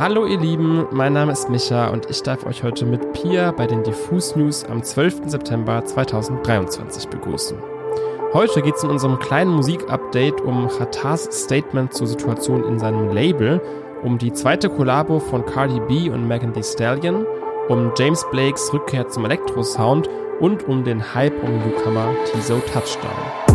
Hallo ihr Lieben, mein Name ist Micha und ich darf euch heute mit Pia bei den Diffus News am 12. September 2023 begrüßen. Heute geht es in unserem kleinen Musikupdate um Khatars Statement zur Situation in seinem Label, um die zweite Kollabo von Cardi B und Megan Thee Stallion, um James Blakes Rückkehr zum Elektrosound und um den Hype um Newcomer Tizo Touchdown.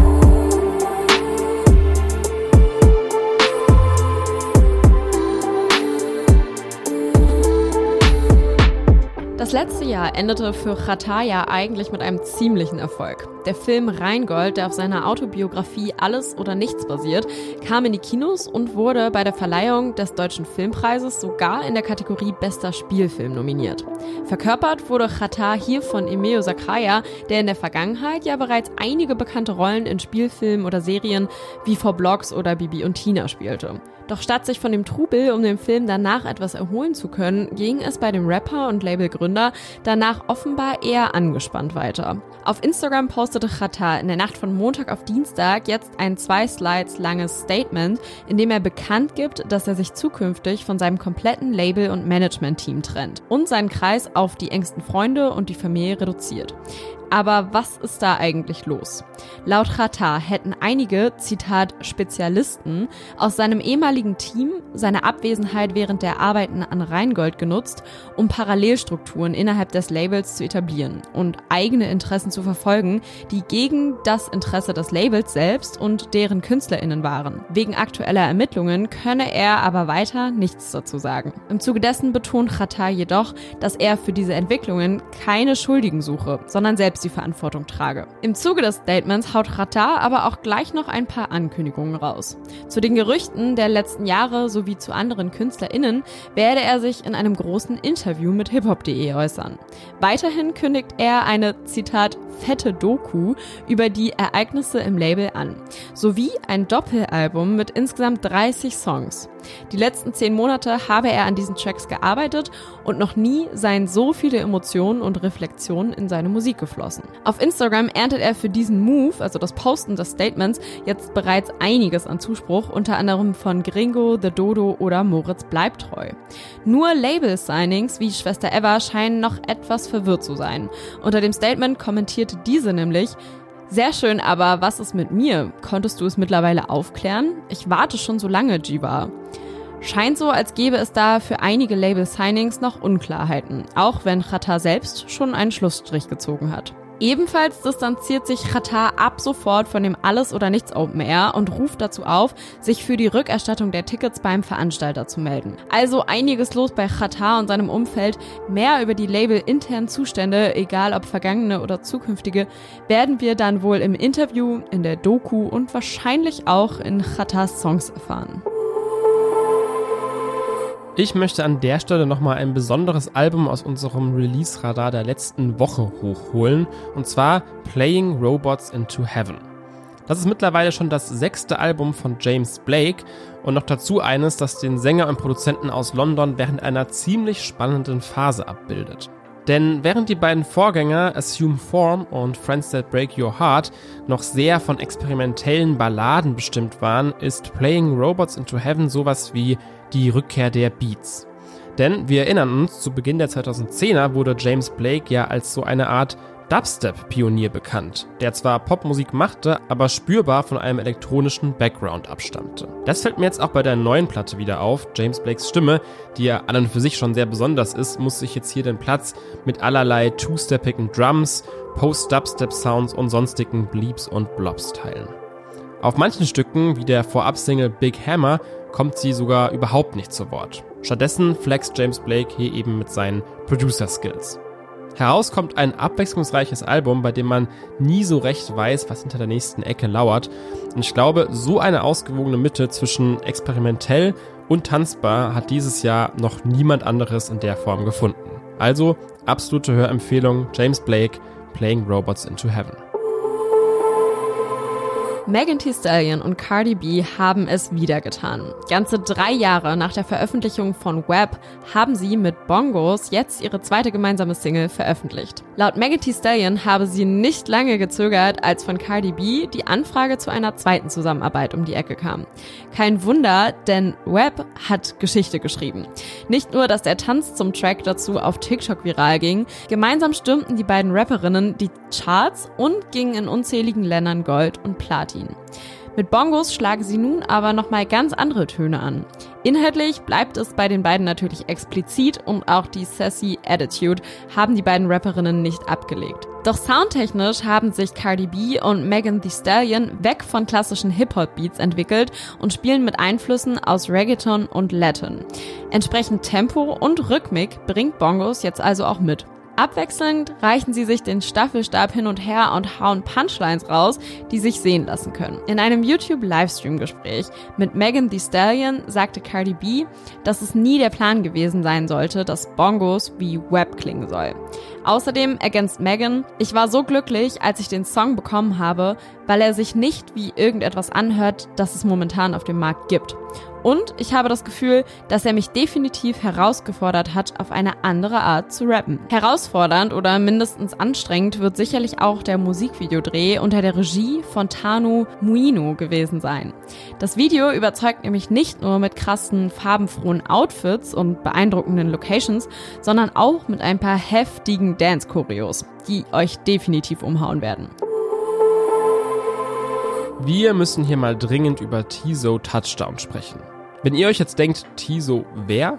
Das letzte Jahr endete für Khataya eigentlich mit einem ziemlichen Erfolg. Der Film Rheingold, der auf seiner Autobiografie Alles oder Nichts basiert, kam in die Kinos und wurde bei der Verleihung des Deutschen Filmpreises sogar in der Kategorie Bester Spielfilm nominiert. Verkörpert wurde Khatar hier von Emeo Sakraya, der in der Vergangenheit ja bereits einige bekannte Rollen in Spielfilmen oder Serien wie vor Blogs oder Bibi und Tina spielte. Doch statt sich von dem Trubel um den Film danach etwas erholen zu können, ging es bei dem Rapper und Labelgründer danach offenbar eher angespannt weiter. Auf Instagram postete Chata in der Nacht von Montag auf Dienstag jetzt ein zwei Slides langes Statement, in dem er bekannt gibt, dass er sich zukünftig von seinem kompletten Label- und Management-Team trennt und seinen Kreis auf die engsten Freunde und die Familie reduziert. Aber was ist da eigentlich los? Laut Chata hätten einige, Zitat, Spezialisten aus seinem ehemaligen Team seine Abwesenheit während der Arbeiten an Rheingold genutzt, um Parallelstrukturen innerhalb des Labels zu etablieren und eigene Interessen zu verfolgen, die gegen das Interesse des Labels selbst und deren KünstlerInnen waren. Wegen aktueller Ermittlungen könne er aber weiter nichts dazu sagen. Im Zuge dessen betont Chata jedoch, dass er für diese Entwicklungen keine Schuldigen suche, sondern selbst selbst die Verantwortung trage. Im Zuge des Statements haut Rata aber auch gleich noch ein paar Ankündigungen raus. Zu den Gerüchten der letzten Jahre sowie zu anderen KünstlerInnen werde er sich in einem großen Interview mit hiphop.de äußern. Weiterhin kündigt er eine, Zitat, fette Doku über die Ereignisse im Label an, sowie ein Doppelalbum mit insgesamt 30 Songs. Die letzten zehn Monate habe er an diesen Tracks gearbeitet und noch nie seien so viele Emotionen und Reflexionen in seine Musik geflossen. Auf Instagram erntet er für diesen Move, also das Posten des Statements, jetzt bereits einiges an Zuspruch, unter anderem von Gringo, The Dodo oder Moritz Bleibtreu. Nur Label-Signings wie Schwester Eva scheinen noch etwas verwirrt zu sein. Unter dem Statement kommentierte diese nämlich, sehr schön, aber was ist mit mir? Konntest du es mittlerweile aufklären? Ich warte schon so lange, Jiva. Scheint so, als gäbe es da für einige Label-Signings noch Unklarheiten, auch wenn Chata selbst schon einen Schlussstrich gezogen hat. Ebenfalls distanziert sich Qatar ab sofort von dem Alles oder Nichts Open Air und ruft dazu auf, sich für die Rückerstattung der Tickets beim Veranstalter zu melden. Also einiges los bei Qatar und seinem Umfeld. Mehr über die Label-internen Zustände, egal ob vergangene oder zukünftige, werden wir dann wohl im Interview, in der Doku und wahrscheinlich auch in Qatars Songs erfahren. Ich möchte an der Stelle nochmal ein besonderes Album aus unserem Release-Radar der letzten Woche hochholen, und zwar Playing Robots into Heaven. Das ist mittlerweile schon das sechste Album von James Blake und noch dazu eines, das den Sänger und Produzenten aus London während einer ziemlich spannenden Phase abbildet. Denn während die beiden Vorgänger Assume Form und Friends That Break Your Heart noch sehr von experimentellen Balladen bestimmt waren, ist Playing Robots into Heaven sowas wie die Rückkehr der Beats. Denn wir erinnern uns, zu Beginn der 2010er wurde James Blake ja als so eine Art Dubstep-Pionier bekannt, der zwar Popmusik machte, aber spürbar von einem elektronischen Background abstammte. Das fällt mir jetzt auch bei der neuen Platte wieder auf. James Blakes Stimme, die ja an und für sich schon sehr besonders ist, muss sich jetzt hier den Platz mit allerlei two-steppigen Drums, Post-Dubstep-Sounds und sonstigen Bleeps und Blobs teilen. Auf manchen Stücken, wie der Vorab-Single Big Hammer, kommt sie sogar überhaupt nicht zu Wort. Stattdessen flext James Blake hier eben mit seinen Producer-Skills. Heraus kommt ein abwechslungsreiches Album, bei dem man nie so recht weiß, was hinter der nächsten Ecke lauert. Und ich glaube, so eine ausgewogene Mitte zwischen experimentell und tanzbar hat dieses Jahr noch niemand anderes in der Form gefunden. Also absolute Hörempfehlung James Blake Playing Robots into Heaven. Megan Thee Stallion und Cardi B haben es wieder getan. Ganze drei Jahre nach der Veröffentlichung von Web haben sie mit Bongos jetzt ihre zweite gemeinsame Single veröffentlicht. Laut Megan Thee Stallion habe sie nicht lange gezögert, als von Cardi B die Anfrage zu einer zweiten Zusammenarbeit um die Ecke kam. Kein Wunder, denn Web hat Geschichte geschrieben. Nicht nur, dass der Tanz zum Track dazu auf TikTok viral ging, gemeinsam stürmten die beiden Rapperinnen die Charts und gingen in unzähligen Ländern Gold und Platin. Martin. Mit Bongos schlagen sie nun aber nochmal ganz andere Töne an. Inhaltlich bleibt es bei den beiden natürlich explizit und auch die sassy Attitude haben die beiden Rapperinnen nicht abgelegt. Doch soundtechnisch haben sich Cardi B und Megan Thee Stallion weg von klassischen Hip-Hop-Beats entwickelt und spielen mit Einflüssen aus Reggaeton und Latin. Entsprechend Tempo und Rhythmik bringt Bongos jetzt also auch mit. Abwechselnd reichen sie sich den Staffelstab hin und her und hauen Punchlines raus, die sich sehen lassen können. In einem YouTube-Livestream-Gespräch mit Megan Thee Stallion sagte Cardi B, dass es nie der Plan gewesen sein sollte, dass Bongos wie Web klingen soll. Außerdem ergänzt Megan, ich war so glücklich, als ich den Song bekommen habe, weil er sich nicht wie irgendetwas anhört, das es momentan auf dem Markt gibt. Und ich habe das Gefühl, dass er mich definitiv herausgefordert hat, auf eine andere Art zu rappen. Herausfordernd oder mindestens anstrengend wird sicherlich auch der Musikvideodreh unter der Regie von Tanu Muino gewesen sein. Das Video überzeugt nämlich nicht nur mit krassen, farbenfrohen Outfits und beeindruckenden Locations, sondern auch mit ein paar heftigen Dance-Choreos, die euch definitiv umhauen werden. Wir müssen hier mal dringend über Tiso Touchdown sprechen. Wenn ihr euch jetzt denkt, Tiso wer,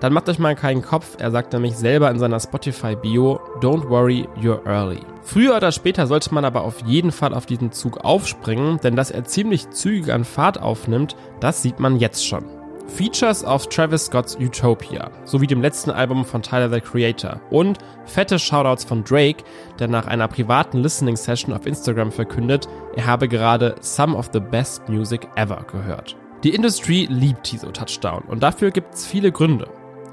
dann macht euch mal keinen Kopf. Er sagt nämlich selber in seiner Spotify-Bio, Don't worry, you're early. Früher oder später sollte man aber auf jeden Fall auf diesen Zug aufspringen, denn dass er ziemlich zügig an Fahrt aufnimmt, das sieht man jetzt schon. Features auf Travis Scott's Utopia, sowie dem letzten Album von Tyler the Creator und fette Shoutouts von Drake, der nach einer privaten Listening Session auf Instagram verkündet, er habe gerade Some of the Best Music Ever gehört. Die Industrie liebt Tiso Touchdown und dafür gibt es viele Gründe.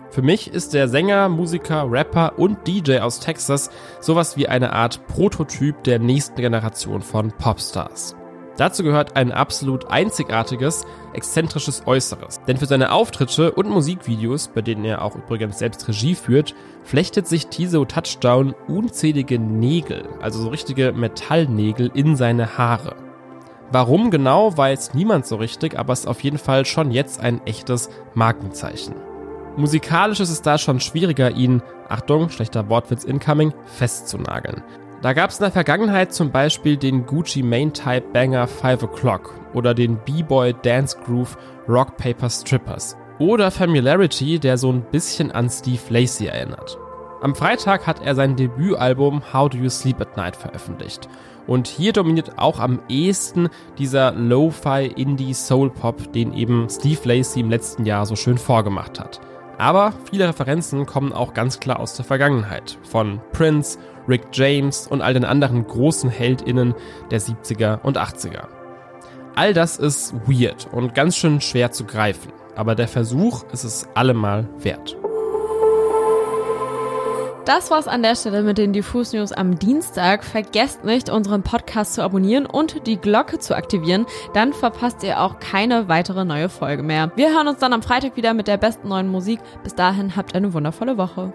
Für mich ist der Sänger, Musiker, Rapper und DJ aus Texas sowas wie eine Art Prototyp der nächsten Generation von Popstars. Dazu gehört ein absolut einzigartiges, exzentrisches Äußeres. Denn für seine Auftritte und Musikvideos, bei denen er auch übrigens selbst Regie führt, flechtet sich Tiso Touchdown unzählige Nägel, also so richtige Metallnägel in seine Haare. Warum genau, weiß niemand so richtig, aber es ist auf jeden Fall schon jetzt ein echtes Markenzeichen. Musikalisch ist es da schon schwieriger, ihn, Achtung, schlechter Wortwitz incoming, festzunageln. Da gab es in der Vergangenheit zum Beispiel den Gucci Main Type Banger 5 O'Clock oder den B-Boy Dance Groove Rock Paper Strippers oder Familiarity, der so ein bisschen an Steve Lacey erinnert. Am Freitag hat er sein Debütalbum How Do You Sleep at Night veröffentlicht und hier dominiert auch am ehesten dieser Lo-Fi Indie Soul Pop, den eben Steve Lacey im letzten Jahr so schön vorgemacht hat. Aber viele Referenzen kommen auch ganz klar aus der Vergangenheit. Von Prince, Rick James und all den anderen großen HeldInnen der 70er und 80er. All das ist weird und ganz schön schwer zu greifen. Aber der Versuch ist es allemal wert. Das war's an der Stelle mit den Diffus News am Dienstag. Vergesst nicht, unseren Podcast zu abonnieren und die Glocke zu aktivieren. Dann verpasst ihr auch keine weitere neue Folge mehr. Wir hören uns dann am Freitag wieder mit der besten neuen Musik. Bis dahin habt eine wundervolle Woche.